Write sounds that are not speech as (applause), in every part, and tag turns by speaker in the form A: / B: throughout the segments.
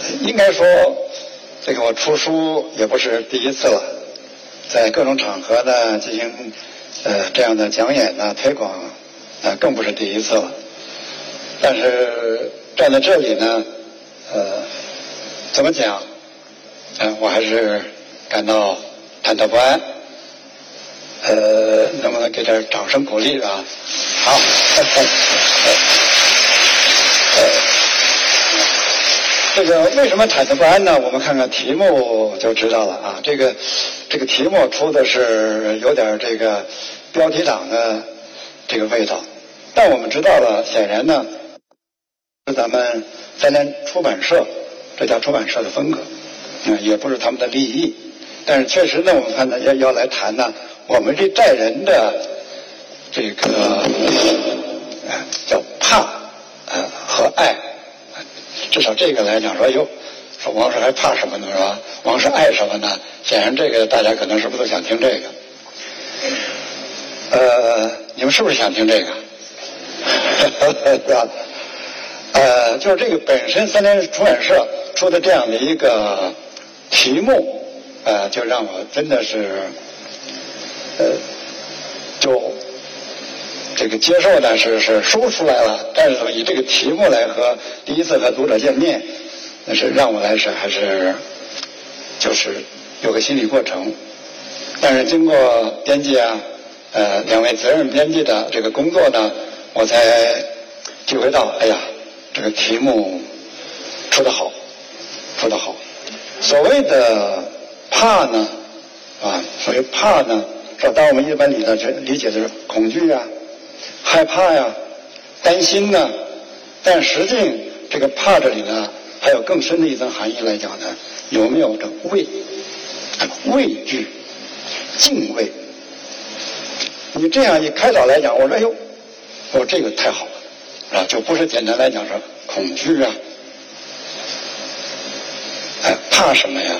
A: (laughs) 应该说，这个我出书也不是第一次了，在各种场合呢进行呃这样的讲演呢推广，啊更不是第一次了。但是站在这里呢，呃，怎么讲？嗯，我还是感到忐忑不安。呃，能不能给点掌声鼓励啊？好。这个为什么忐忑不安呢？我们看看题目就知道了啊。这个这个题目出的是有点这个标题党的这个味道，但我们知道了，显然呢是咱们三联出版社这家出版社的风格，啊，也不是他们的利益。但是确实呢，我们看呢要要来谈呢，我们这代人的这个叫怕啊和爱。至少这个来讲说，哎呦，说王石还怕什么呢？是吧？王石爱什么呢？显然，这个大家可能是不是都想听这个？呃，你们是不是想听这个？(laughs) 是吧？呃，就是这个本身三联出版社出的这样的一个题目，呃，就让我真的是，呃，就。这个接受呢是是说出来了，但是以这个题目来和第一次和读者见面，那是让我来是还是就是有个心理过程。但是经过编辑啊，呃两位责任编辑的这个工作呢，我才体会到，哎呀，这个题目出得好，出得好。所谓的怕呢，啊，所谓怕呢，(laughs) 说当我们一般理的理解的是恐惧啊。害怕呀，担心呢，但实际这个怕这里呢，还有更深的一层含义来讲呢，有没有这畏、畏惧、敬畏？你这样一开导来讲，我说哎呦，我这个太好了，啊，就不是简单来讲说恐惧啊，哎，怕什么呀？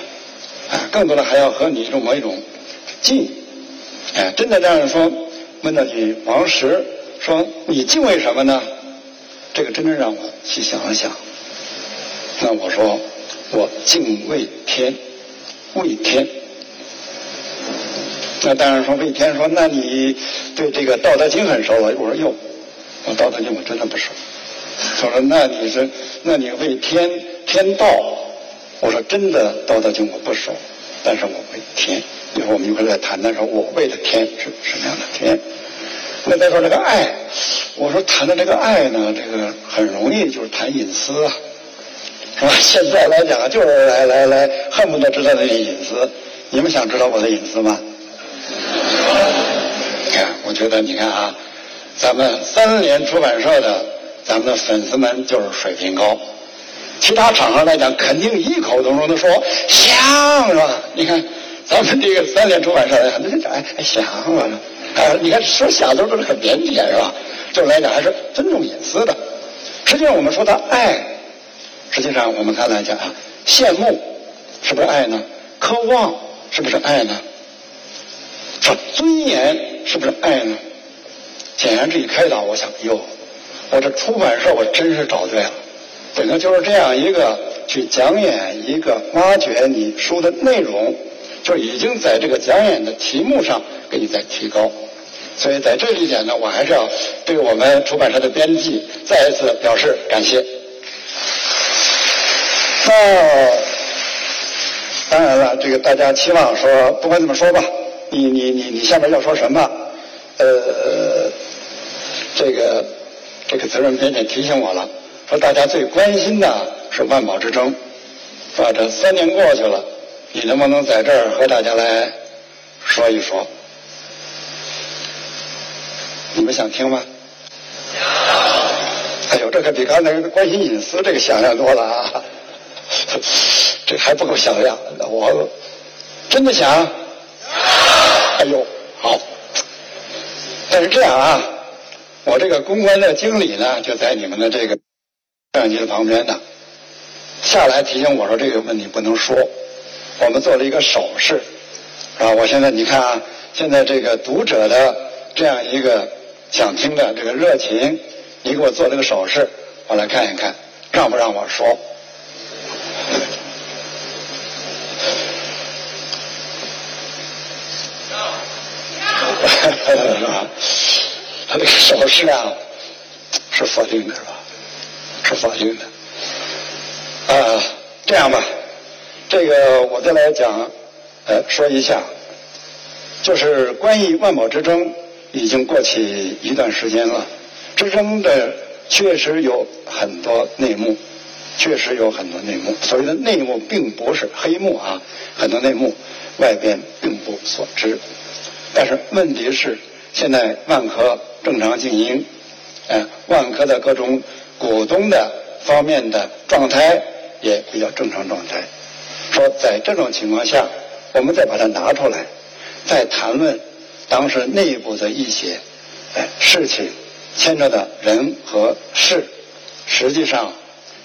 A: 啊，更多的还要和你这种某一种敬，哎，真的这样说，问到你王石。说你敬畏什么呢？这个真正让我去想了想。那我说我敬畏天，畏天。那当然说畏天，说那你对这个《道德经》很熟了。我说哟，我《道德经》我真的不熟。他说那你是那你畏天天道？我说真的，《道德经》我不熟，但是我畏天。一会我们一会再谈谈，说我畏的天是什么样的天。那再说这个爱，我说谈的这个爱呢，这个很容易就是谈隐私啊，是吧？现在来讲就是来来来，恨不得知道那个隐私。你们想知道我的隐私吗？你看，我觉得你看啊，咱们三联出版社的咱们的粉丝们就是水平高，其他场合来讲肯定异口同声的说想，是吧？你看咱们这个三联出版社的，那哎想啊。啊，你看说想都是很腼腆是吧？这来讲还是尊重隐私的。实际上我们说他爱，实际上我们看来讲啊，羡慕是不是爱呢？渴望是不是爱呢？说尊严是不是爱呢？显然这一开导，我想哟，我这出版社我真是找对了，整个就是这样一个去讲演一个挖掘你书的内容，就已经在这个讲演的题目上。给你在提高，所以在这一点呢，我还是要对我们出版社的编辑再一次表示感谢。那当然了，这个大家期望说，不管怎么说吧，你你你你下面要说什么？呃，这个这个责任编辑提醒我了，说大家最关心的是万宝之争，是吧？这三年过去了，你能不能在这儿和大家来说一说？你们想听吗？哎呦，这可比刚才关心隐私这个响亮多了啊！(laughs) 这还不够响亮，我真的想。哎呦，好。但是这样啊，我这个公关的经理呢，就在你们的这个摄像机的旁边呢，下来提醒我说这个问题不能说。我们做了一个手势，啊，我现在你看啊，现在这个读者的这样一个想听的这个热情，你给我做了个手势，我来看一看，让不让我说？哈哈哈？他这个手势啊，是否定的，是吧？是否定的。啊、这样吧。这个我再来讲，呃，说一下，就是关于万宝之争，已经过去一段时间了，之争的确实有很多内幕，确实有很多内幕。所谓的内幕，并不是黑幕啊，很多内幕外边并不所知。但是问题是，现在万科正常经营，呃，万科的各种股东的方面的状态也比较正常状态。说在这种情况下，我们再把它拿出来，再谈论当时内部的一些呃事情，牵扯的人和事，实际上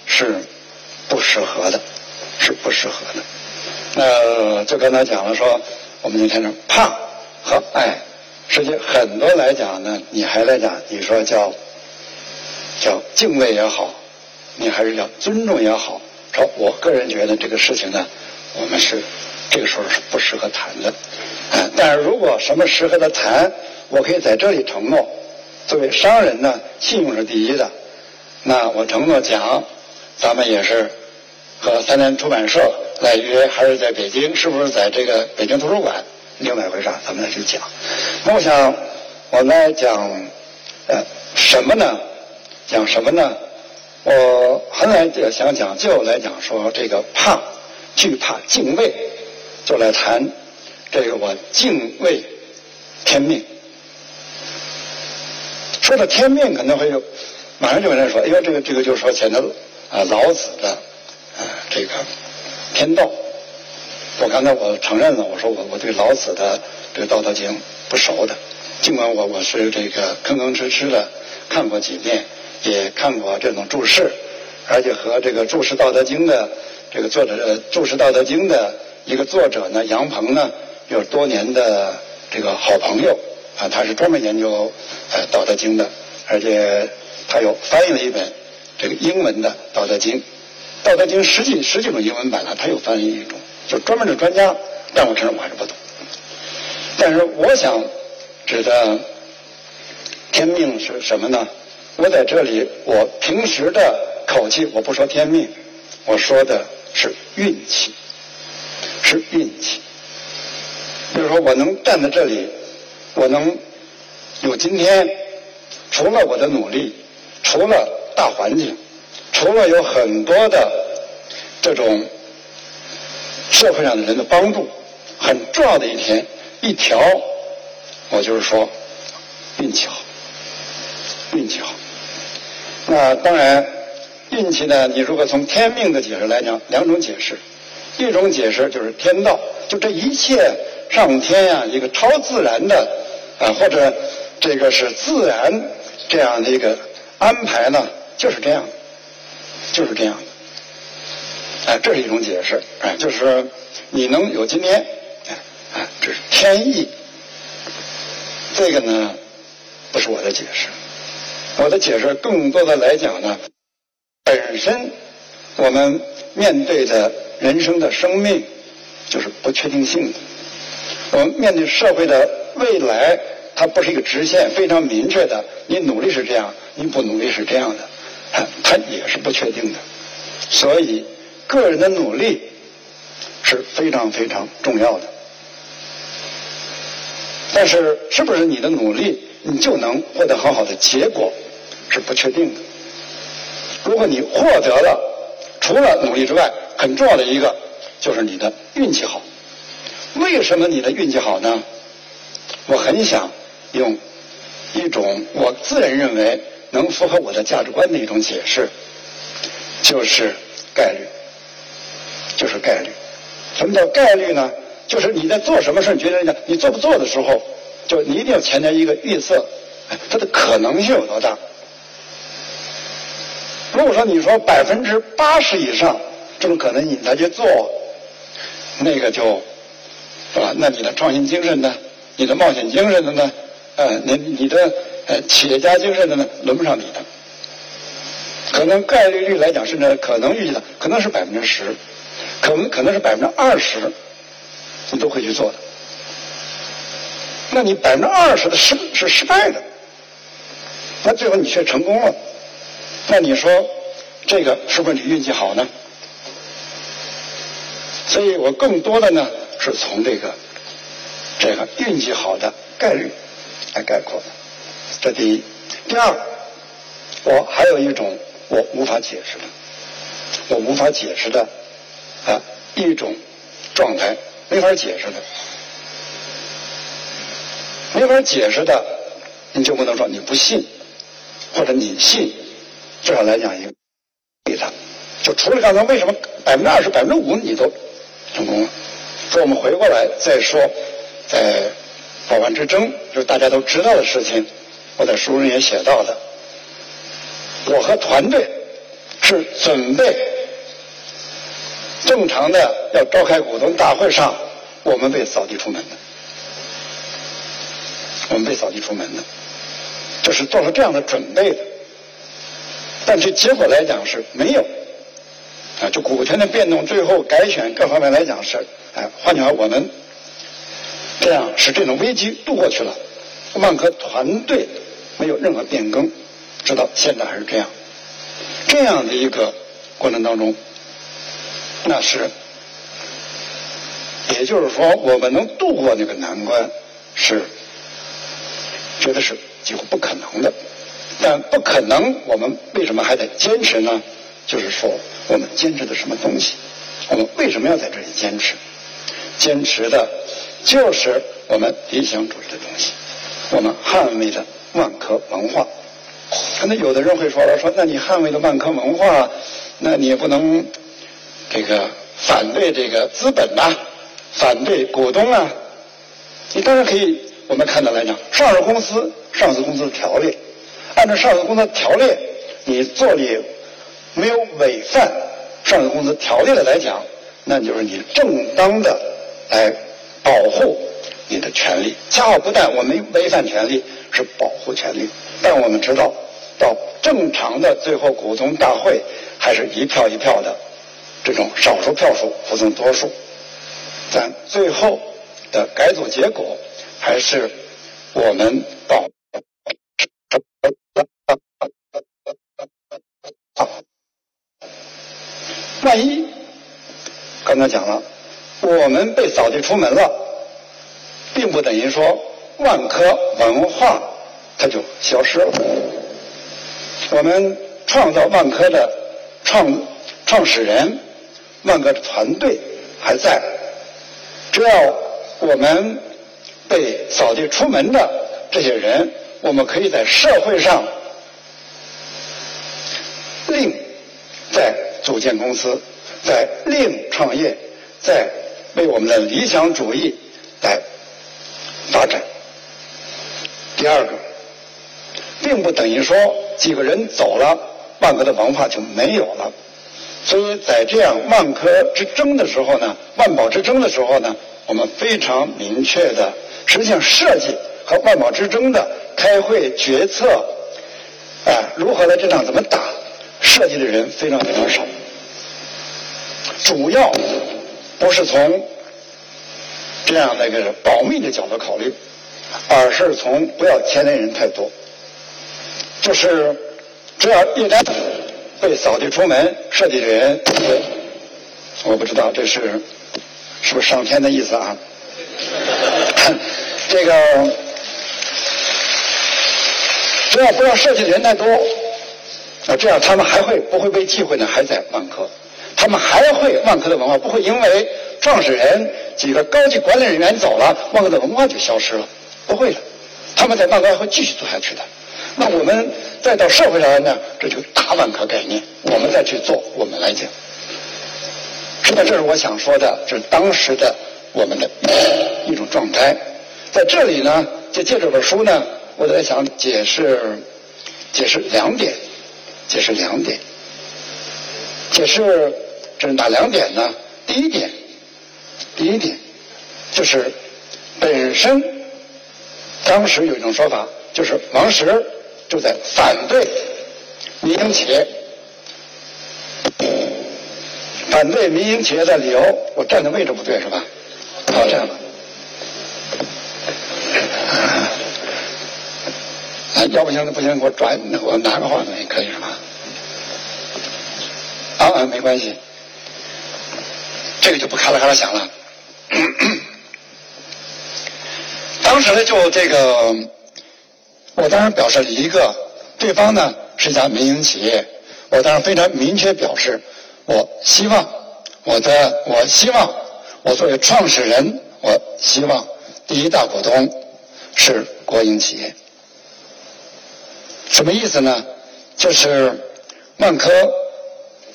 A: 是不适合的，是不适合的。那就刚才讲了说，我们就看着怕。和爱，实际很多来讲呢，你还来讲，你说叫叫敬畏也好，你还是叫尊重也好。说我个人觉得这个事情呢，我们是这个时候是不适合谈的。啊，但是如果什么适合的谈，我可以在这里承诺，作为商人呢，信用是第一的。那我承诺讲，咱们也是和三联出版社来约，还是在北京？是不是在这个北京图书馆？另外一回事，咱们来去讲。那我想，我来讲，呃，什么呢？讲什么呢？我后来想讲，就来讲说这个怕、惧怕、敬畏，就来谈这个我敬畏天命。说到天命，可能会有马上就有人说：“哎呦，这个这个就是说前头啊老子的啊这个天道。”我刚才我承认了，我说我我对老子的这个《道德经》不熟的，尽管我我是这个吭吭哧哧的看过几遍，也看过这种注释，而且和这个注释《道德经》的这个作者注释《道德经》的一个作者呢，杨鹏呢，有多年的这个好朋友啊，他是专门研究呃《道德经》的，而且他又翻译了一本这个英文的《道德经》，《道德经》十几十几种英文版呢，他又翻译一种。就专门的专家，但我承认我还是不懂。但是我想指的天命是什么呢？我在这里，我平时的口气我不说天命，我说的是运气，是运气。就是说，我能站在这里，我能有今天，除了我的努力，除了大环境，除了有很多的这种。社会上的人的帮助，很重要的一天，一条，我就是说，运气好，运气好。那当然，运气呢，你如果从天命的解释来讲，两种解释，一种解释就是天道，就这一切上天呀，一个超自然的啊，或者这个是自然这样的一个安排呢，就是这样，就是这样的。哎，这是一种解释，哎，就是说你能有今天，哎，哎，这是天意。这个呢，不是我的解释，我的解释更多的来讲呢，本身我们面对的人生的生命就是不确定性的，我们面对社会的未来，它不是一个直线非常明确的，你努力是这样，你不努力是这样的，它也是不确定的，所以。个人的努力是非常非常重要的，但是是不是你的努力你就能获得很好的结果是不确定的。如果你获得了，除了努力之外，很重要的一个就是你的运气好。为什么你的运气好呢？我很想用一种我自然认为能符合我的价值观的一种解释，就是概率。就是概率，什么叫概率呢？就是你在做什么事你，觉得你做不做的时候，就你一定要前面一个预测，它的可能性有多大？如果说你说百分之八十以上这种可能你来去做，那个就，是吧？那你的创新精神呢？你的冒险精神的呢？呃，你你的呃企业家精神的呢？轮不上你的。可能概率率来讲，甚至可能预计的可能是百分之十。可能可能是百分之二十，你都会去做的。那你百分之二十的失是失败的，那最后你却成功了，那你说这个是不是你运气好呢？所以我更多的呢是从这个这个运气好的概率来概括的，这第一。第二，我还有一种我无法解释的，我无法解释的啊一种状态，没法解释的。没法解释的，你就不能说你不信，或者你信，至少来讲一个给他。就除了刚才为什么百分之二十、百分之五你都成功了？说我们回过来再说，在保万之争，就是大家都知道的事情，我在书中也写到的。我和团队是准备正常的要召开股东大会上，我们被扫地出门的。我们被扫地出门的，就是做了这样的准备的，但是结果来讲是没有，啊，就股权的变动，最后改选各方面来讲是，哎，换句话，我们这样使这种危机度过去了，万科团队没有任何变更，直到现在还是这样，这样的一个过程当中，那是，也就是说，我们能度过那个难关是。觉得是几乎不可能的，但不可能，我们为什么还得坚持呢？就是说，我们坚持的什么东西？我们为什么要在这里坚持？坚持的，就是我们理想主义的东西，我们捍卫的万科文化。可能有的人会说了，说那你捍卫的万科文化，那你也不能这个反对这个资本呐，反对股东啊？你当然可以。我们看到来讲，上市公司上市公司的条例，按照上市公司条例，你做的没有违反上市公司条例的来讲，那就是你正当的来保护你的权利。恰好不但我们违反权利，是保护权利，但我们知道，到正常的最后股东大会，还是一票一票的这种少数票数服从多数，但最后的改组结果。还是我们保好万一刚才讲了，我们被扫地出门了，并不等于说万科文化它就消失了。我们创造万科的创创始人，万科的团队还在，只要我们。被扫地出门的这些人，我们可以在社会上另再组建公司，在另创业，在为我们的理想主义来发展。第二个，并不等于说几个人走了，万科的文化就没有了。所以在这样万科之争的时候呢，万宝之争的时候呢，我们非常明确的。实际上，设计和万宝之争的开会决策，啊，如何来这场怎么打？设计的人非常非常少，主要不是从这样的一个保密的角度考虑，而是从不要牵连人太多。就是只要一旦被扫地出门，设计的人，我不知道这是是不是上天的意思啊？(laughs) 这个只要不要设计的人太多，啊，这样他们还会不会被忌讳呢？还在万科，他们还会万科的文化不会因为创始人几个高级管理人员走了，万科的文化就消失了，不会的，他们在万科还会继续做下去的。那我们再到社会上来呢，这就大万科概念，我们再去做，我们来讲。实际上，这是我想说的，这是当时的我们的一种状态。在这里呢，就借这本书呢，我在想解释，解释两点，解释两点，解释这是哪两点呢？第一点，第一点就是本身当时有一种说法，就是王石就在反对民营企业，反对民营企业的理由，我站的位置不对是吧？好，这样吧。啊，要不行不行，我转，我拿个话筒也可以是吧？啊，没关系，这个就不咔啦咔啦响了。(clears throat) 当时呢，就这个，我当然表示了一个，对方呢是一家民营企业，我当然非常明确表示，我希望我的，我希望我作为创始人，我希望第一大股东是国营企业。什么意思呢？就是万科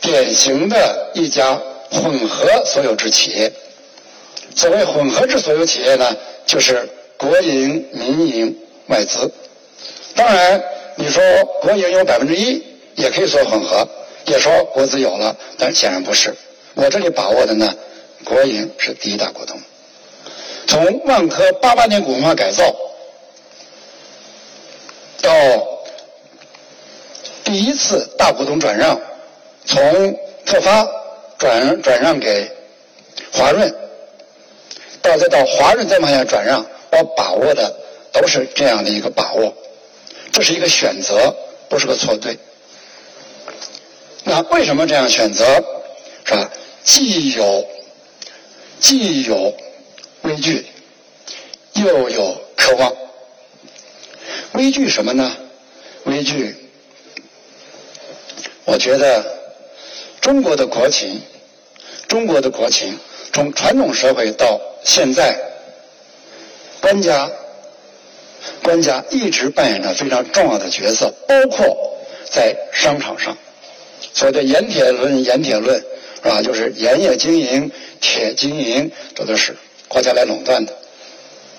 A: 典型的一家混合所有制企业。所谓混合制所有企业呢，就是国营、民营、外资。当然，你说国营有百分之一，也可以说混合，也说国资有了，但显然不是。我这里把握的呢，国营是第一大股东。从万科八八年股份化改造到第一次大股东转让，从特发转转让给华润。到再到华润再往下转让，我把握的都是这样的一个把握，这是一个选择，不是个错对。那为什么这样选择？是吧？既有既有畏惧，又有渴望。畏惧什么呢？畏惧，我觉得中国的国情，中国的国情，从传统社会到现在，官家，官家一直扮演着非常重要的角色，包括在商场上。所谓的盐铁论，盐铁论是吧？就是盐业经营、铁经营，这都是国家来垄断的。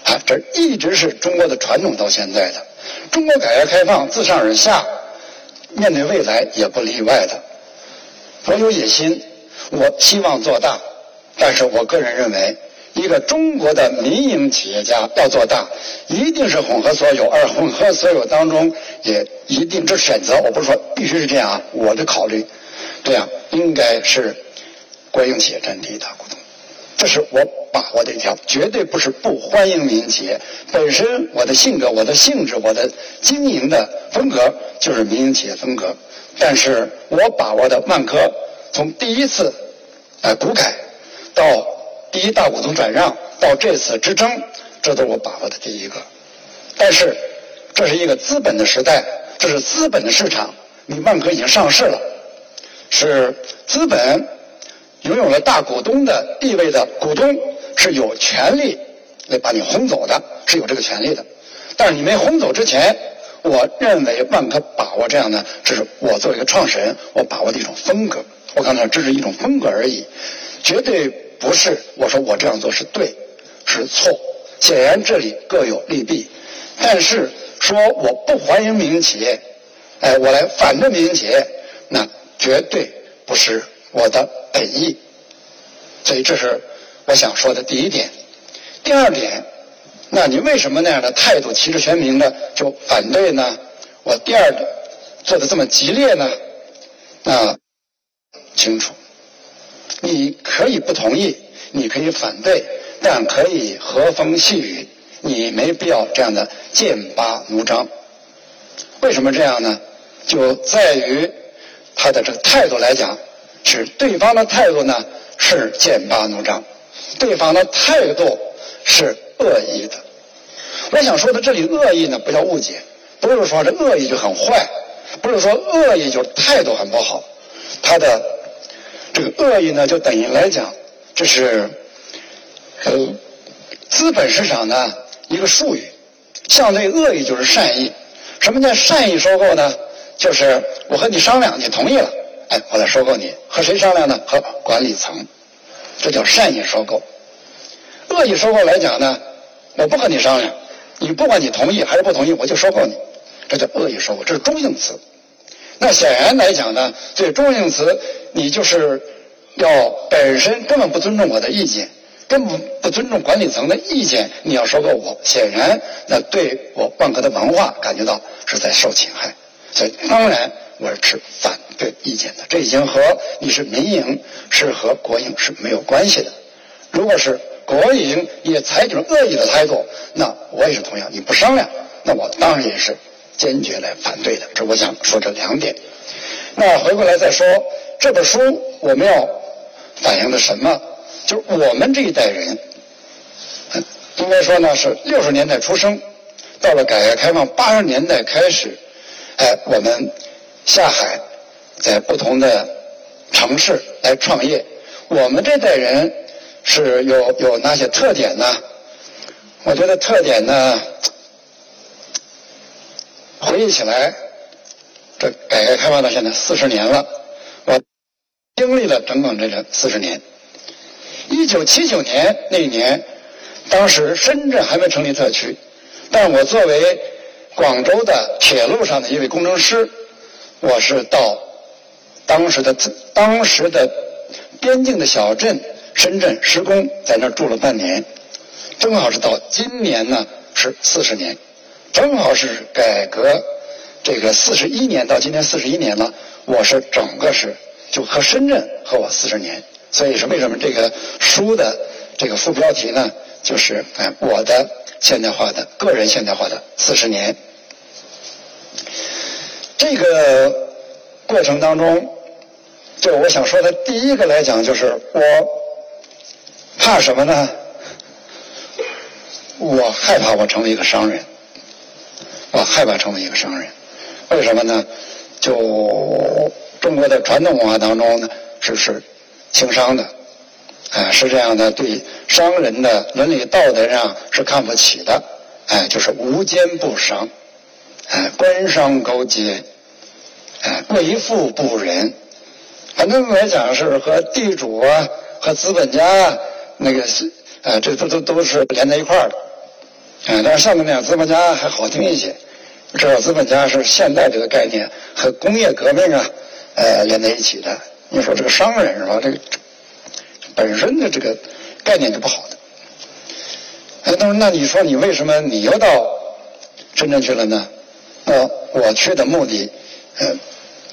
A: 啊，这一直是中国的传统到现在的。中国改革开放自上而下，面对未来也不例外的。我有野心，我希望做大，但是我个人认为。一个中国的民营企业家要做大，一定是混合所有，而混合所有当中也一定这选择。我不是说必须是这样啊，我的考虑，这样应该是国营企业占第一大股东，这是我把握的一条，绝对不是不欢迎民营企业。本身我的性格、我的性质、我的经营的风格就是民营企业风格，但是我把握的万科从第一次呃股改到。第一大股东转让到这次之争，这都是我把握的第一个。但是，这是一个资本的时代，这是资本的市场。你万科已经上市了，是资本拥有了大股东的地位的股东是有权利来把你轰走的，是有这个权利的。但是你没轰走之前，我认为万科把握这样的，这是我作为一个创始人，我把握的一种风格。我刚才这是一种风格而已，绝对。不是，我说我这样做是对，是错。显然这里各有利弊，但是说我不欢迎民营企业，哎，我来反对民营企业，那绝对不是我的本意。所以这是我想说的第一点。第二点，那你为什么那样的态度旗帜鲜明的就反对呢？我第二做的这么激烈呢？那清楚。你可以不同意，你可以反对，但可以和风细雨。你没必要这样的剑拔弩张。为什么这样呢？就在于他的这个态度来讲，是对方的态度呢是剑拔弩张，对方的态度是恶意的。我想说的这里恶意呢，不要误解，不是说这恶意就很坏，不是说恶意就态度很不好，他的。这个恶意呢，就等于来讲，这是呃资本市场的一个术语。相对恶意就是善意。什么叫善意收购呢？就是我和你商量，你同意了，哎，我来收购你。和谁商量呢？和管理层。这叫善意收购。恶意收购来讲呢，我不和你商量，你不管你同意还是不同意，我就收购你。这叫恶意收购，这是中性词。那显然来讲呢，这中性词，你就是要本身根本不尊重我的意见，根本不尊重管理层的意见，你要收购我，显然那对我万科的文化感觉到是在受侵害，所以当然我是持反这意见的。这已经和你是民营是和国营是没有关系的。如果是国营也采取了恶意的态度，那我也是同样，你不商量，那我当然也是。坚决来反对的。这我想说这两点。那回过来再说这本书，我们要反映的什么？就是我们这一代人，应该说呢是六十年代出生，到了改革开放八十年代开始，哎，我们下海在不同的城市来创业。我们这代人是有有哪些特点呢？我觉得特点呢，回忆起来，这改革开放到现在四十年了，我经历了整整这个四十年。一九七九年那一年，当时深圳还没成立特区，但我作为广州的铁路上的一位工程师，我是到当时的当时的边境的小镇深圳施工，在那儿住了半年。正好是到今年呢，是四十年，正好是改革这个四十一年到今年四十一年了。我是整个是就和深圳和我四十年，所以是为什么这个书的这个副标题呢？就是哎，我的现代化的个人现代化的四十年。这个过程当中，就我想说的第一个来讲，就是我怕什么呢？我害怕我成为一个商人，我害怕成为一个商人，为什么呢？就中国的传统文化当中呢，是是轻商的，哎，是这样的，对商人的伦理道德上是看不起的，哎，就是无奸不商，哎，官商勾结，哎，贵妇不仁，反正来讲是和地主啊，和资本家啊那个是，哎，这都都都是连在一块儿的。嗯，但是上面那样资本家还好听一些，至少资本家是现代这个概念和工业革命啊，呃连在一起的。你说这个商人是吧？这个本身的这个概念就不好的。哎，那那你说你为什么你又到深圳去了呢？那我去的目的，呃，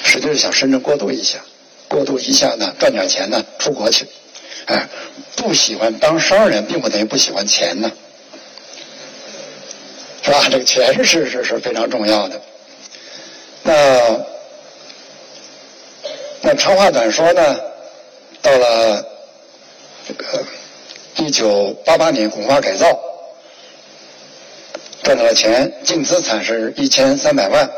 A: 实际是想深圳过渡一下，过渡一下呢，赚点钱呢，出国去。哎，不喜欢当商人，并不等于不喜欢钱呢。是吧？这个钱是是是非常重要的。那那长话短说呢？到了这个一九八八年拱华改造，赚到了钱，净资产是一千三百万。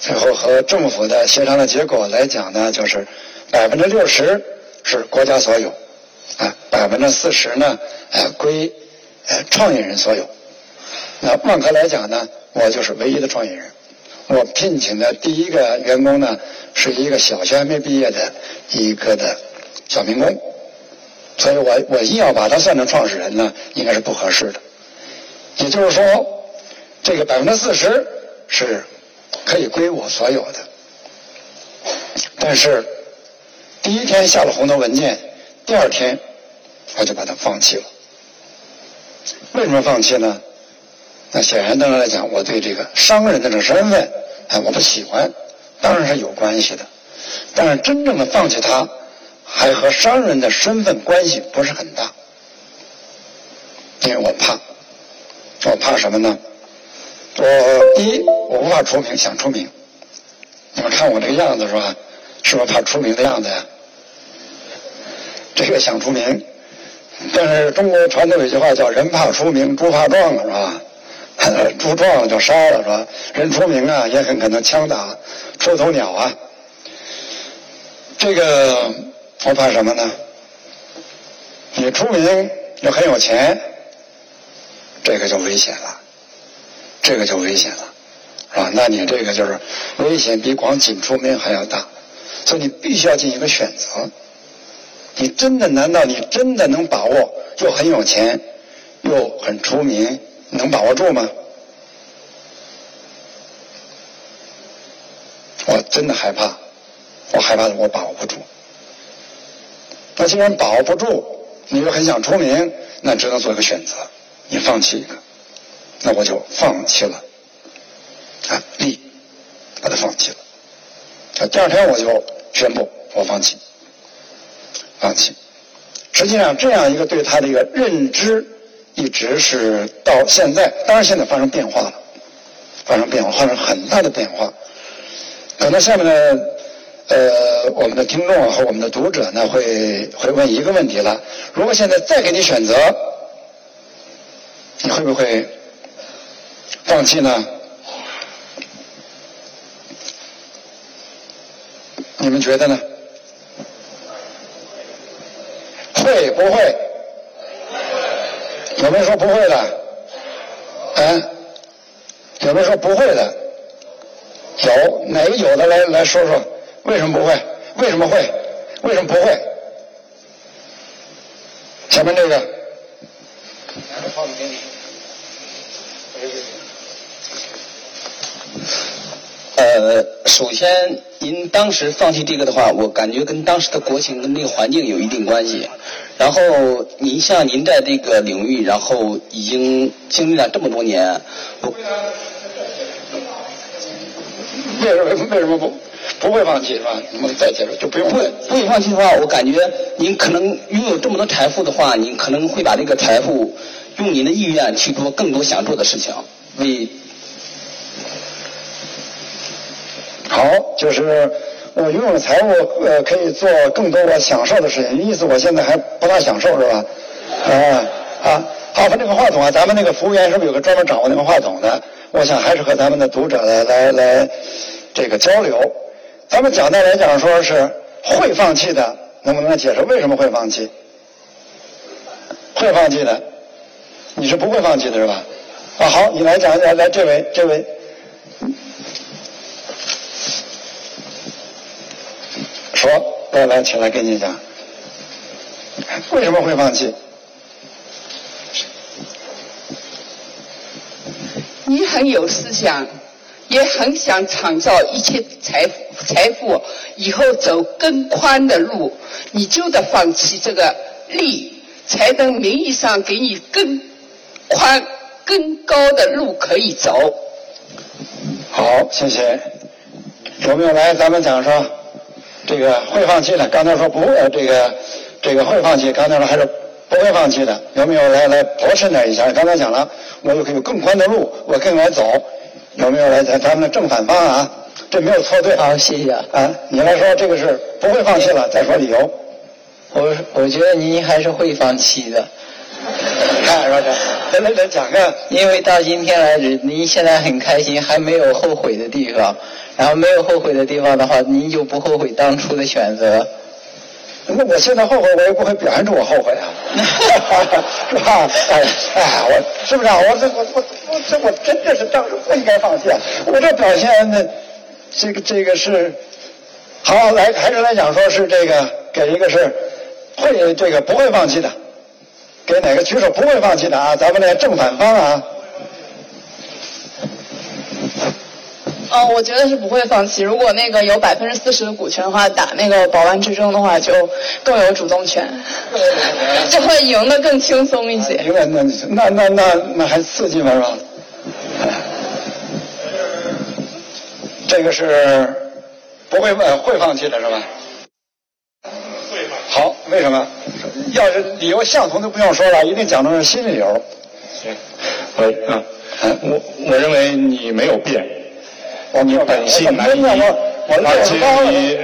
A: 最后和政府的协商的结果来讲呢，就是百分之六十是国家所有，啊，百分之四十呢，呃，归呃创业人所有。那万科来讲呢，我就是唯一的创业人。我聘请的第一个员工呢，是一个小学还没毕业的一个的小民工，所以我我硬要把他算成创始人呢，应该是不合适的。也就是说，这个百分之四十是可以归我所有的，但是第一天下了红头文件，第二天我就把它放弃了。为什么放弃呢？那显然当然来讲，我对这个商人的这个身份，哎，我不喜欢，当然是有关系的。但是真正的放弃它，还和商人的身份关系不是很大，因为我怕，我怕什么呢？我第一，我不怕出名，想出名。你们看我这个样子是吧？是不是怕出名的样子呀？这个想出名，但是中国传统有句话叫“人怕出名，猪怕壮”，是吧？(laughs) 猪撞了就杀了是吧？人出名啊，也很可能枪打出头鸟啊。这个我怕什么呢？你出名又很有钱，这个就危险了，这个就危险了，是吧？那你这个就是危险比光仅出名还要大，所以你必须要进行一个选择。你真的难道你真的能把握又很有钱又很出名？能把握住吗？我真的害怕，我害怕我把握不住。那既然把握不住，你又很想出名，那只能做一个选择，你放弃一个。那我就放弃了，啊，利，把它放弃了。啊，第二天我就宣布我放弃，放弃。实际上，这样一个对他的一个认知。一直是到现在，当然现在发生变化了，发生变化，发生很大的变化。可能下面呢，呃，我们的听众和我们的读者呢，会会问一个问题了：如果现在再给你选择，你会不会放弃呢？你们觉得呢？会不会？有没有说不会的？啊？有没有说不会的？有哪个有的来来说说？为什么不会？为什么会？为什么不会？前面这个。拿着给你。
B: 呃，首先，您当时放弃这个的话，我感觉跟当时的国情跟那个环境有一定关系。然后，您像您在这个领域，然后已经经历了这么多年，
A: 不，为什么为什么不不会放弃是吧？你们再接着就不用
B: 会不会放弃的话，我感觉您可能拥有这么多财富的话，您可能会把这个财富用您的意愿去做更多想做的事情，为。
A: 好，就是我拥有财务，呃，可以做更多我享受的事情。意思我现在还不大享受是吧？啊啊，好，那个话筒啊，咱们那个服务员是不是有个专门掌握那个话筒的？我想还是和咱们的读者来来来这个交流。咱们简单来讲说是会放弃的，能不能解释为什么会放弃？会放弃的，你是不会放弃的是吧？啊，好，你来讲一讲，来这位这位。说，来来，起来跟你讲，为什么会放弃？
C: 你很有思想，也很想创造一切财富，财富以后走更宽的路，你就得放弃这个利，才能名义上给你更宽、更高的路可以走。
A: 好，谢谢。有没有来？咱们讲说。这个会放弃的，刚才说不呃，这个这个会放弃，刚才说还是不会放弃的，有没有来来驳斥那一下？刚才讲了，我有有更宽的路，我更来走，有没有来咱咱们的正反方啊？这没有错对。
D: 好，谢谢
A: 啊。你来说这个是不会放弃了，再说理由。
D: 我我觉得您还是会放弃的。
A: 看说这，咱来来讲个，
D: 因为到今天来止，您现在很开心，还没有后悔的地方。然后没有后悔的地方的话，您就不后悔当初的选择。
A: 那我现在后悔，我也不会表现出我后悔啊，是吧？哎哎，我是不是啊？我这我我我这我真的是当时不应该放弃啊。我这表现的，这个这个是好来还是来讲说是这个给一个是会这个不会放弃的，给哪个举手不会放弃的啊？咱们个正反方啊。
E: 嗯，我觉得是不会放弃。如果那个有百分之四十的股权的话，打那个保安之争的话，就更有主动权，(laughs) 就会赢得更轻松一些。
A: 赢得那那那那那还刺激吗？是吧？这个是不会问会放弃的是吧？会放。好，为什么？要是理由相同就不用说了，一定讲的是新理由。
F: 行，可以啊。我我认为你没有变。你本性难移，而且你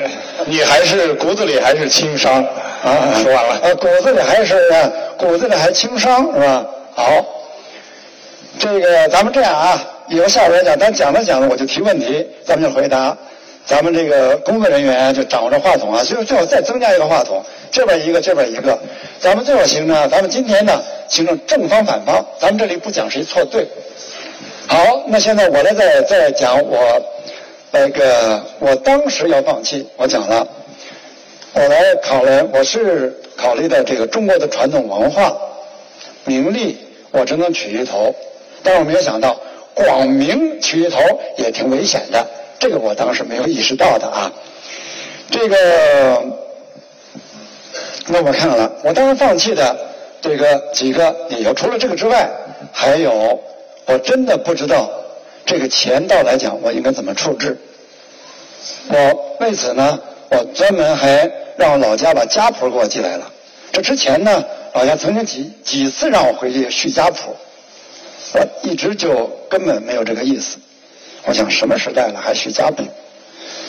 F: (laughs) 你还是骨子里还是轻伤啊！说完了，
A: 呃，骨子里还是骨子里还轻伤是吧？好，这个咱们这样啊，以后下边讲，咱讲着讲着我就提问题，咱们就回答。咱们这个工作人员就掌握着话筒啊，就是最好再增加一个话筒，这边一个，这边一个。咱们最好形成，咱们今天呢形成正方反方，咱们这里不讲谁错对。好，那现在我来再再讲我那个我当时要放弃，我讲了，我来考虑，我是考虑到这个中国的传统文化、名利，我只能取一头，但我没有想到广名取一头也挺危险的，这个我当时没有意识到的啊。这个，那我看了，我当时放弃的这个几个理由，除了这个之外，还有。我真的不知道这个钱到来讲，我应该怎么处置。我为此呢，我专门还让我老家把家谱给我寄来了。这之前呢，老家曾经几几次让我回去续家谱，我一直就根本没有这个意思。我想什么时代了还续家谱？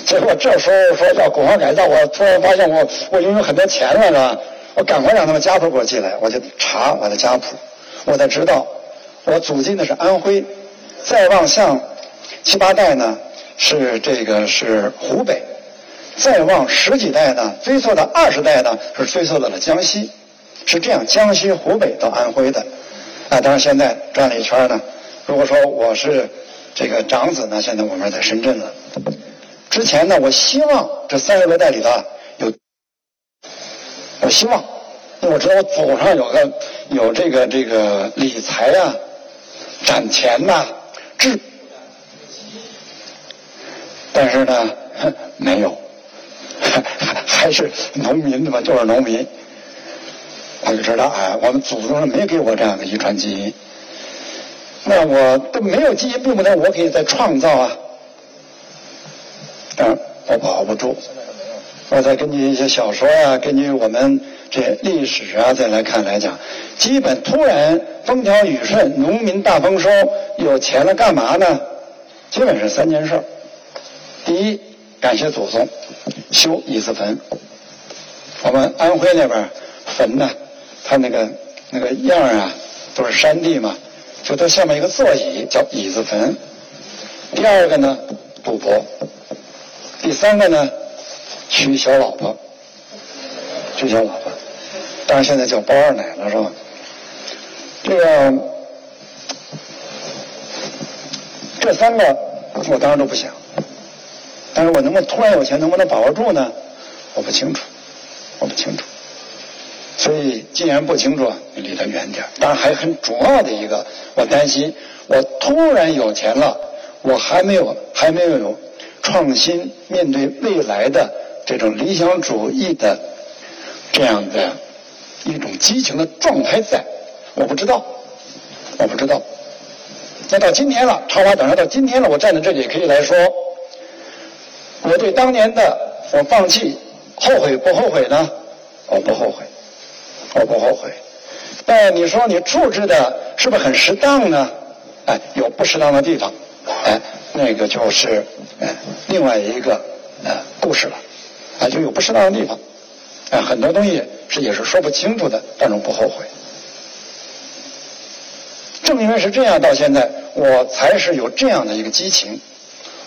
A: 结果这时候说要国防改造，我突然发现我我拥有很多钱了，是吧？我赶快让他们家谱给我寄来，我就查我的家谱，我才知道我祖籍的是安徽，再往向七八代呢是这个是湖北，再往十几代呢追溯到二十代呢是追溯到了江西，是这样江西湖北到安徽的。啊，当然现在转了一圈呢。如果说我是这个长子呢，现在我们在深圳了。之前呢，我希望这三十多代里头有，我希望，因为我知道我祖上有个有这个这个理财啊、攒钱呐、治，但是呢，(laughs) 没有，(laughs) 还是农民的嘛，就是农民。我就知道，哎，我们祖宗上没给我这样的遗传基因，那我都没有基因，并不能我可以再创造啊。但我保不住，我再根据一些小说啊，根据我们这历史啊，再来看来讲，基本突然风调雨顺，农民大丰收，有钱了，干嘛呢？基本是三件事儿第一，感谢祖宗，修椅子坟。我们安徽那边坟呢？它那个那个样啊，都是山地嘛，就它下面一个座椅叫椅子坟。第二个呢，赌博。第三个呢，娶小老婆，娶小老婆。当然现在叫包二奶了，是吧？这个这三个我当然都不想，但是我能不能突然有钱，能不能把握住呢？我不清楚，我不清楚。所以，既然不清楚，你离他远点。当然，还很主要的一个，我担心，我突然有钱了，我还没有还没有创新面对未来的这种理想主义的这样的一种激情的状态在，我不知道，我不知道。那到今天了，超华等上到今天了，我站在这里可以来说，我对当年的我放弃后悔不后悔呢？我不后悔。我不后悔，但你说你处置的是不是很适当呢？哎，有不适当的地方，哎，那个就是哎另外一个呃故事了，啊，就有不适当的地方，哎，很多东西是也是说不清楚的，但是不后悔。正因为是这样，到现在我才是有这样的一个激情，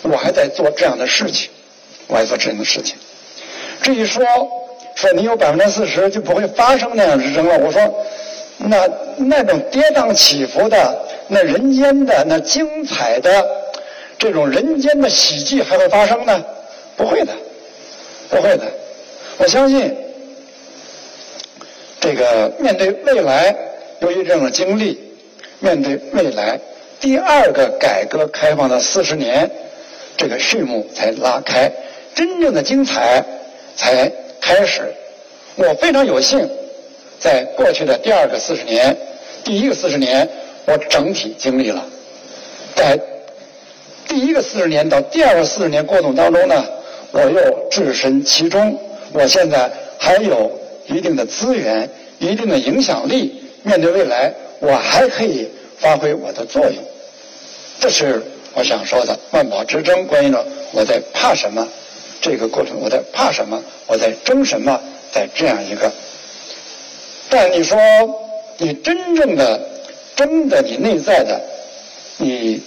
A: 我还在做这样的事情，我还做这样的事情。至于说。说你有百分之四十就不会发生那样之争了。我说，那那种跌宕起伏的、那人间的、那精彩的这种人间的喜剧还会发生呢？不会的，不会的。我相信，这个面对未来，由于这种经历，面对未来第二个改革开放的四十年，这个序幕才拉开，真正的精彩才。开始，我非常有幸，在过去的第二个四十年，第一个四十年，我整体经历了，在第一个四十年到第二个四十年过程当中呢，我又置身其中，我现在还有一定的资源，一定的影响力，面对未来，我还可以发挥我的作用，这是我想说的。万宝之争，关于呢，我在怕什么？这个过程，我在怕什么？我在争什么？在这样一个，但你说你真正的真的，你内在的，你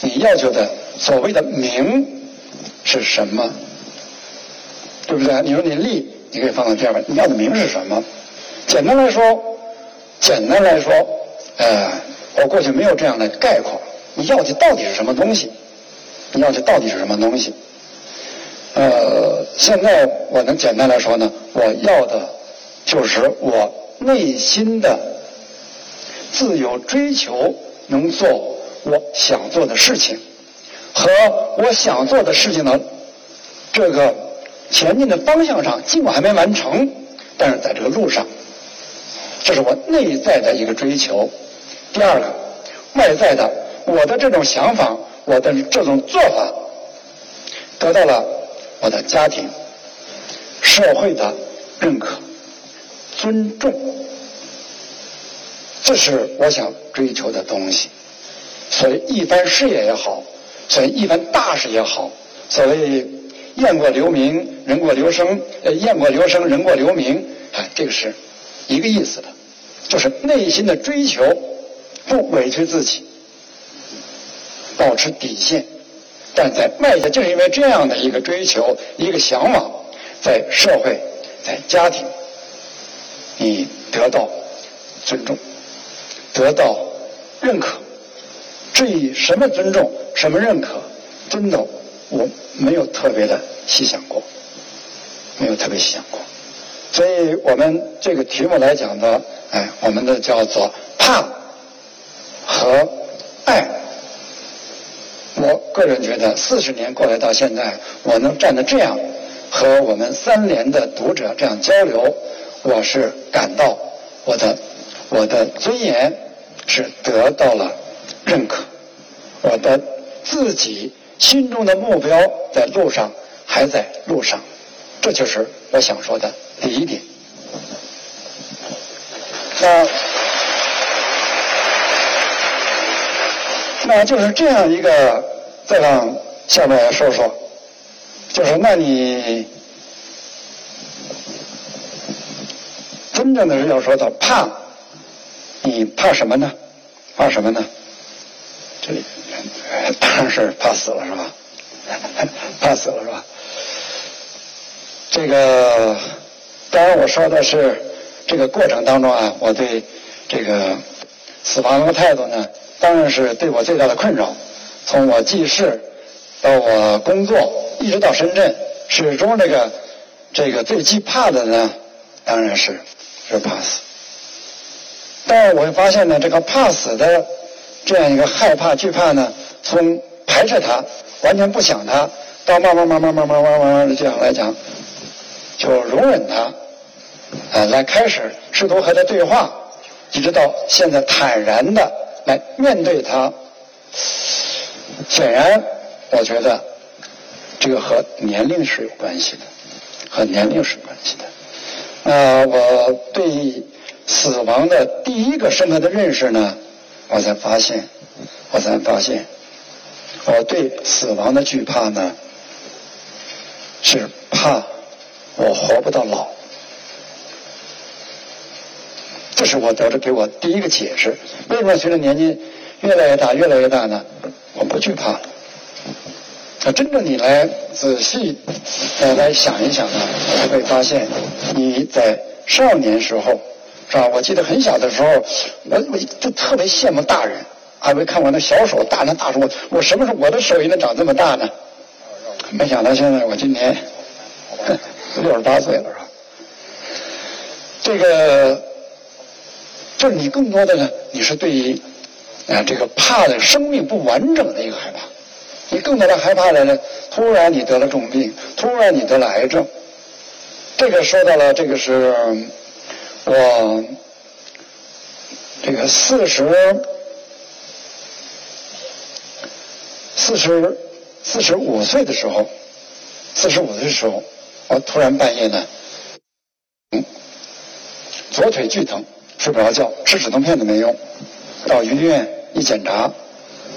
A: 你要求的所谓的名是什么？对不对？你说你利，你可以放到第二位，你要的名是什么？简单来说，简单来说，呃，我过去没有这样的概括。你要的到底是什么东西？你要的到底是什么东西？呃，现在我能简单来说呢，我要的就是我内心的自由追求，能做我想做的事情，和我想做的事情的这个前进的方向上，尽管还没完成，但是在这个路上，这是我内在的一个追求。第二个，外在的，我的这种想法，我的这种做法，得到了。我的家庭、社会的认可、尊重，这是我想追求的东西。所以一番事业也好，所以一番大事也好，所谓雁过留名，人过留声，呃，雁过留声，人过留名，哎，这个是一个意思的，就是内心的追求，不委屈自己，保持底线，但在外界就是因为这样的一个追求，一个向往，在社会，在家庭，你得到尊重，得到认可。至于什么尊重，什么认可，真的我没有特别的细想过，没有特别细想过。所以我们这个题目来讲的，哎，我们的叫做怕和爱。我个人觉得，四十年过来到现在，我能站得这样，和我们三联的读者这样交流，我是感到我的我的尊严是得到了认可，我的自己心中的目标在路上，还在路上，这就是我想说的第一点。那那就是这样一个，再让下面来说说，就是那你真正的是要说到怕，你怕什么呢？怕什么呢？这里当然是怕死了，是吧？(laughs) 怕死了，是吧？这个当然我说的是这个过程当中啊，我对这个死亡的态度呢，当然是对我最大的困扰。从我记事到我工作，一直到深圳，始终这个这个最惧怕的呢，当然是是怕死。但我会发现呢，这个怕死的这样一个害怕、惧怕呢，从排斥它、完全不想它，到慢慢、慢慢、慢慢、慢慢、慢慢的这样来讲，就容忍它，呃，来开始试图和它对话，一直到现在坦然的来面对它。显然，我觉得这个和年龄是有关系的，和年龄是有关系的。呃，我对死亡的第一个深刻的认识呢，我才发现，我才发现，我对死亡的惧怕呢，是怕我活不到老。这是我得着给我第一个解释。为什么随着年纪越来越大，越来越大呢？我不惧怕了。那真正你来仔细呃来想一想呢，你会发现你在少年时候是吧？我记得很小的时候，我我就特别羡慕大人。还没看我那小手大那大手，我我什么时候我的手也能长这么大呢？没想到现在我今年 (laughs) 六十八岁了，是吧？这个就是你更多的呢，你是对于啊这个怕的生命不完整的一个害怕。你更多的害怕的呢，突然你得了重病，突然你得了癌症。这个说到了，这个是我这个四十。四十四十五岁的时候，四十五岁的时候，我突然半夜呢，左腿剧疼，睡不着觉，吃止痛片都没用。到医院一检查，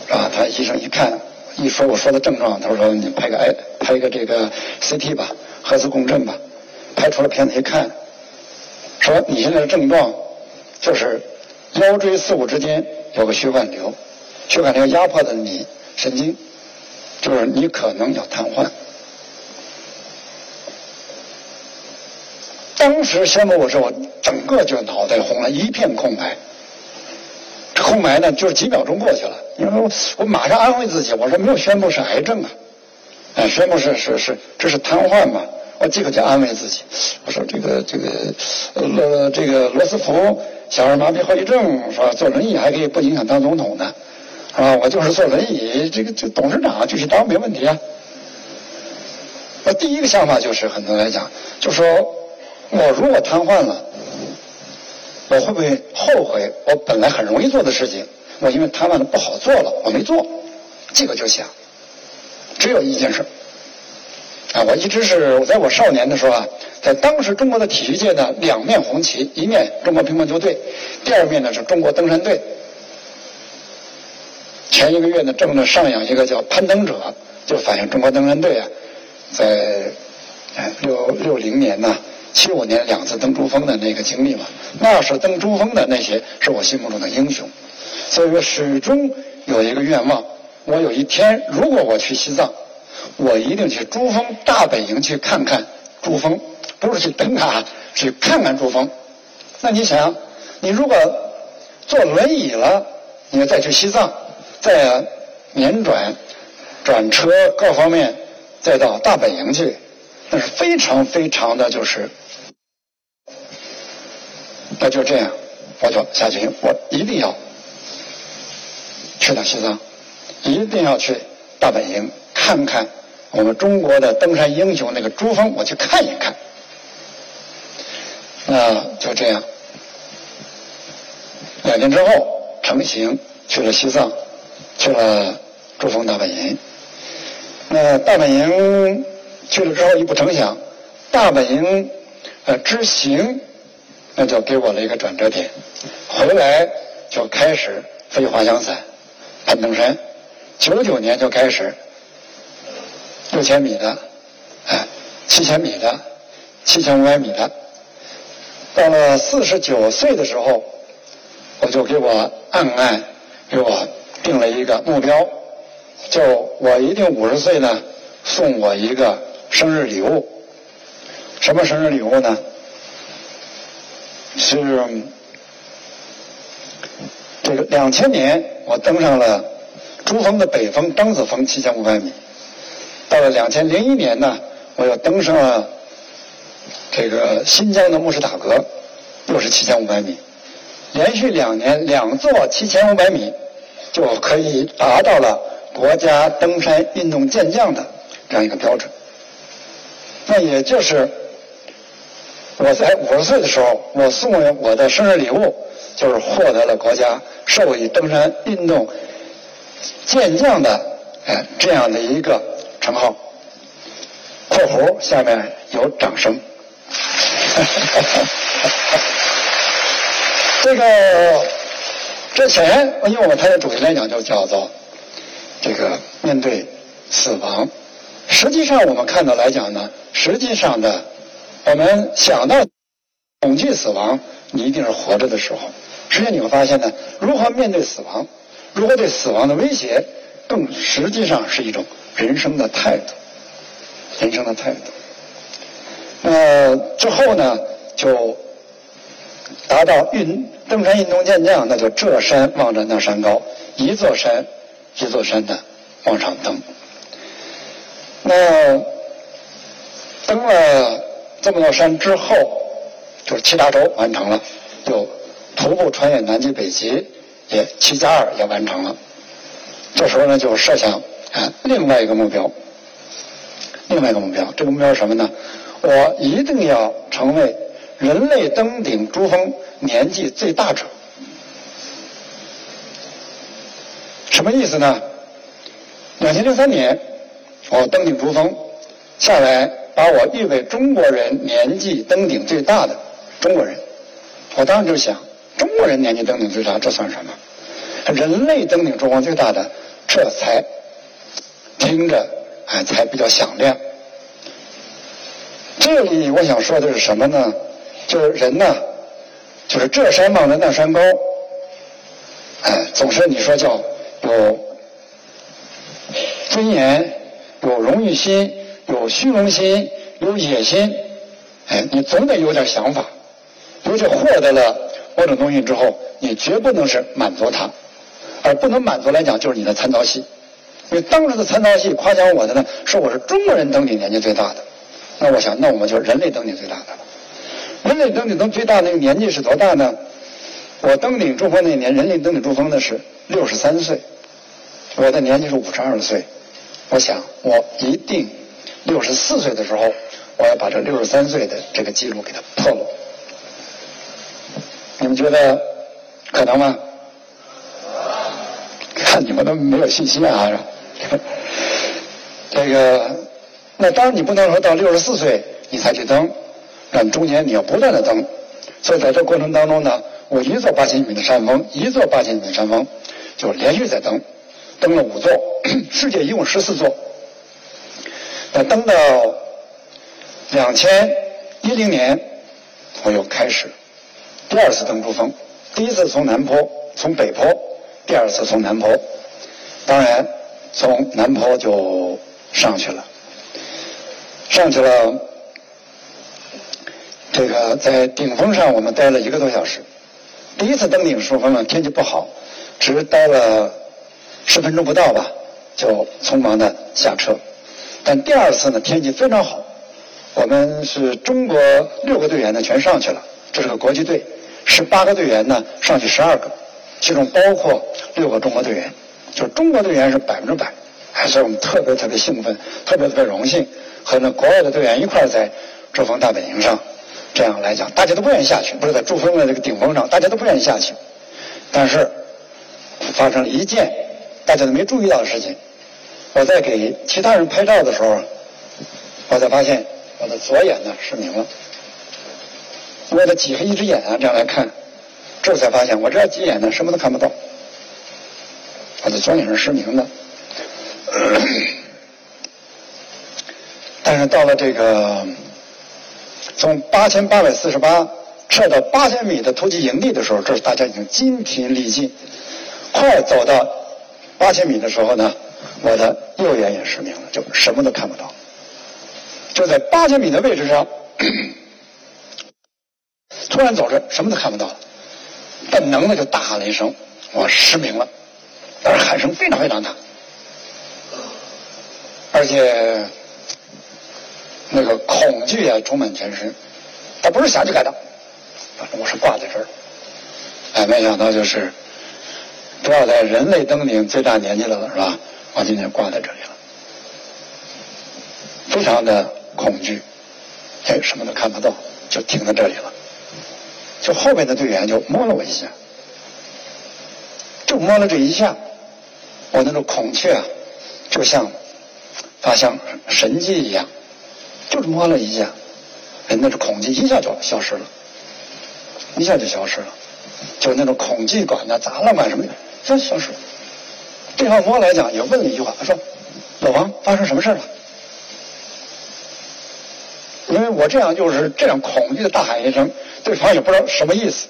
A: 啊，他医生一看，一说我说的症状，他说你拍个 I 拍个这个 CT 吧，核磁共振吧，拍出了片子一看，说你现在的症状就是腰椎四骨之间有个血管瘤，血管瘤压迫的你。神经，就是你可能要瘫痪。当时宣布我说我整个就脑袋红了，一片空白。这空白呢，就是几秒钟过去了。因为我我马上安慰自己，我说没有宣布是癌症啊，哎，宣布是是是这是瘫痪嘛。我即刻就安慰自己，我说这个这个呃这个罗斯福小儿麻痹后遗症是吧？坐轮椅还可以不影响当总统呢。啊，我就是坐轮椅，这个这董事长就去当没问题啊。那第一个想法就是，很多来讲，就说我如果瘫痪了，我会不会后悔我本来很容易做的事情？我因为瘫痪了不好做了，我没做，这个就想，只有一件事。啊，我一直是我在我少年的时候啊，在当时中国的体育界呢，两面红旗，一面中国乒乓球队，第二面呢是中国登山队。前一个月呢，正在上演一个叫《攀登者》就反映中国登山队啊，在六六零年呐、七五年两次登珠峰的那个经历嘛。那是登珠峰的那些是我心目中的英雄，所以说始终有一个愿望，我有一天如果我去西藏，我一定去珠峰大本营去看看珠峰，不是去登塔，去看看珠峰。那你想，你如果坐轮椅了，你再去西藏，再辗转转车各方面，再到大本营去，那是非常非常的就是，那就这样，我就下决心，我一定要去到西藏，一定要去大本营看看我们中国的登山英雄那个珠峰，我去看一看。那就这样，两年之后成行去了西藏，去了珠峰大本营。那大本营去了之后，一不成想，大本营呃之行，那就给我了一个转折点。回来就开始飞滑翔伞、攀登山。九九年就开始千米的，哎，七千米的，七千五百米的。到了四十九岁的时候，我就给我暗暗给我定了一个目标，就我一定五十岁呢，送我一个生日礼物。什么生日礼物呢？是这个两千年我登上了珠峰的北峰张子峰七千五百米，到了两千零一年呢，我又登上了。这个新疆的木什塔格又是七千五百米，连续两年两座七千五百米，就可以达到了国家登山运动健将的这样一个标准。那也就是我在五十岁的时候，我送我的生日礼物就是获得了国家授予登山运动健将的哎这样的一个称号。（括弧下面有掌声。）这个之前，因为我们他的主题来讲就叫做这个面对死亡。实际上，我们看到来讲呢，实际上的我们想到恐惧死亡，你一定是活着的时候。实际上，你会发现呢，如何面对死亡，如何对死亡的威胁，更实际上是一种人生的态度，人生的态度。那，之后呢，就达到运登山运动健将，那就这山望着那山高，一座山一座山的往上登。那登了这么多山之后，就是七大洲完成了，就徒步穿越南极、北极，也七加二也完成了。这时候呢，就设想啊另外一个目标，另外一个目标，这个目标是什么呢？我一定要成为人类登顶珠峰年纪最大者。什么意思呢？两千零三年，我登顶珠峰下来，把我誉为中国人年纪登顶最大的中国人。我当时就想，中国人年纪登顶最大，这算什么？人类登顶珠峰最大的，这才听着哎才比较响亮。这里我想说的是什么呢？就是人呢，就是这山望着那山高，哎，总是你说叫有尊严、有荣誉心、有虚荣心、有野心，哎，你总得有点想法。尤其获得了某种东西之后，你绝不能是满足它，而不能满足来讲就是你的参照系。因为当时的参照系夸奖我的呢，说我是中国人登顶年纪最大的。那我想，那我们就是人类登顶最大的了。人类登顶登最大那个年纪是多大呢？我登顶珠峰那年，人类登顶珠峰的是六十三岁，我的年纪是五十二岁。我想，我一定六十四岁的时候，我要把这六十三岁的这个记录给它破了。你们觉得可能吗？看 (laughs) 你们都没有信心啊！(laughs) 这个，那当然你不能说到六十四岁你才去登，那中间你要不断的登。所以在这过程当中呢，我一座八千米的山峰，一座八千米的山峰，就连续在登，登了五座，(coughs) 世界一共十四座，那登到两千一零年，我又开始第二次登珠峰。第一次从南坡，从北坡；第二次从南坡。当然，从南坡就上去了，上去了。这个在顶峰上，我们待了一个多小时。第一次登顶的时候呢，天气不好，只待了十分钟不到吧，就匆忙的下车。但第二次呢，天气非常好，我们是中国六个队员呢全上去了，这是个国际队，十八个队员呢上去十二个，其中包括六个中国队员，就中国队员是百分之百，所以我们特别特别兴奋，特别特别荣幸和那国外的队员一块在珠峰大本营上。这样来讲，大家都不愿意下去，不是在珠峰的这个顶峰上，大家都不愿意下去。但是发生了一件大家都没注意到的事情。我在给其他人拍照的时候，我才发现我的左眼呢失明了。为了挤黑一只眼啊，这样来看，这才发现我这挤眼呢什么都看不到。我的左眼是失明的。(coughs) 但是到了这个。从八千八百四十八撤到八千米的突击营地的时候，这是大家已经精疲力尽。快走到八千米的时候呢，我的右眼也失明了，就什么都看不到。就在八千米的位置上，(coughs) 突然走着，什么都看不到了。本能的就大喊了一声：“我失明了！”但是喊声非常非常大，而且。那个恐惧啊，充满全身。他不是想去干的，我是挂在这儿。哎，没想到就是，不要在人类登顶最大年纪了，是吧？我今天挂在这里了，非常的恐惧，哎，什么都看不到，就停在这里了。就后面的队员就摸了我一下，就摸了这一下，我那种恐惧啊，就像发像神迹一样。就是摸了一下，人那种恐惧一下就消失了，一下就消失了，就那种恐惧感呐、杂乱感什么的，就消失了。对方摸来讲也问了一句话，他说：“老王，发生什么事了？”因为我这样就是这样恐惧的大喊一声，对方也不知道什么意思。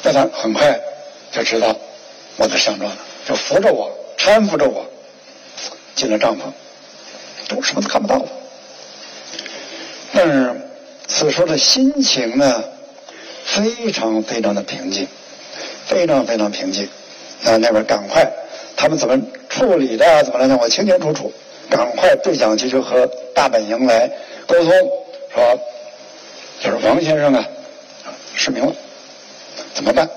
A: 但他很快就知道我的相状了，就扶着我，搀扶着我进了帐篷。都什么都看不到了，但是此时的心情呢，非常非常的平静，非常非常平静。啊，那边赶快，他们怎么处理的？怎么来讲？我清清楚楚。赶快对讲机就和大本营来沟通，说就是王先生啊，失明了，怎么办？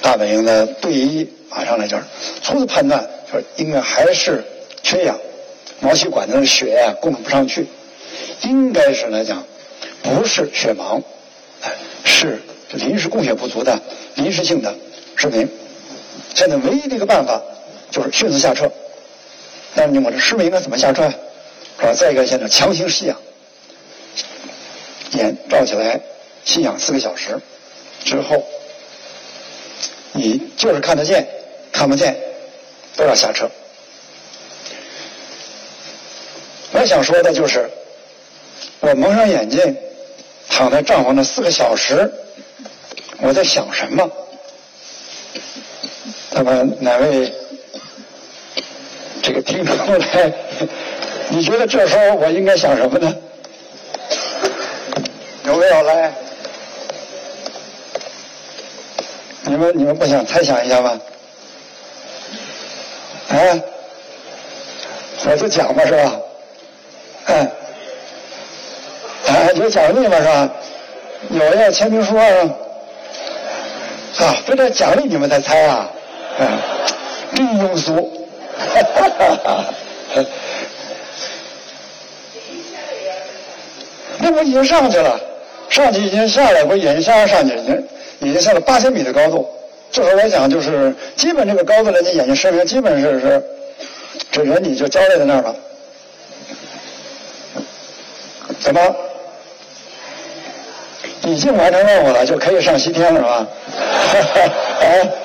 A: 大本营的队医马上来就是初次判断，说应该还是缺氧。毛细管的血呀供不上去，应该是来讲，不是血盲，是临时供血不足的临时性的失明。现在唯一的一个办法就是迅速下撤。你我这失明该怎么下车？是吧？再一个现在强行吸氧，眼罩起来吸氧四个小时之后，你就是看得见看不见都要下车。我想说的就是，我蒙上眼睛，躺在帐篷那四个小时，我在想什么？那么哪位个听众来？你觉得这时候我应该想什么呢？有没有来？你们你们不想猜想一下吗？啊？我就讲吧，是吧？嗯。啊，有奖励吗？是吧？有要签名书啊？啊，非得奖励你们才猜啊？嗯，真庸俗。哈哈！那我已经上去了，上去已经下来，我眼睛下上去，已经已经下了八千米的高度。这时候来讲，就是基本这个高度了，你眼睛失明，基本是是，这人你就交代在那儿了。怎么？已经完成任务了，就可以上西天了，是吧？(laughs)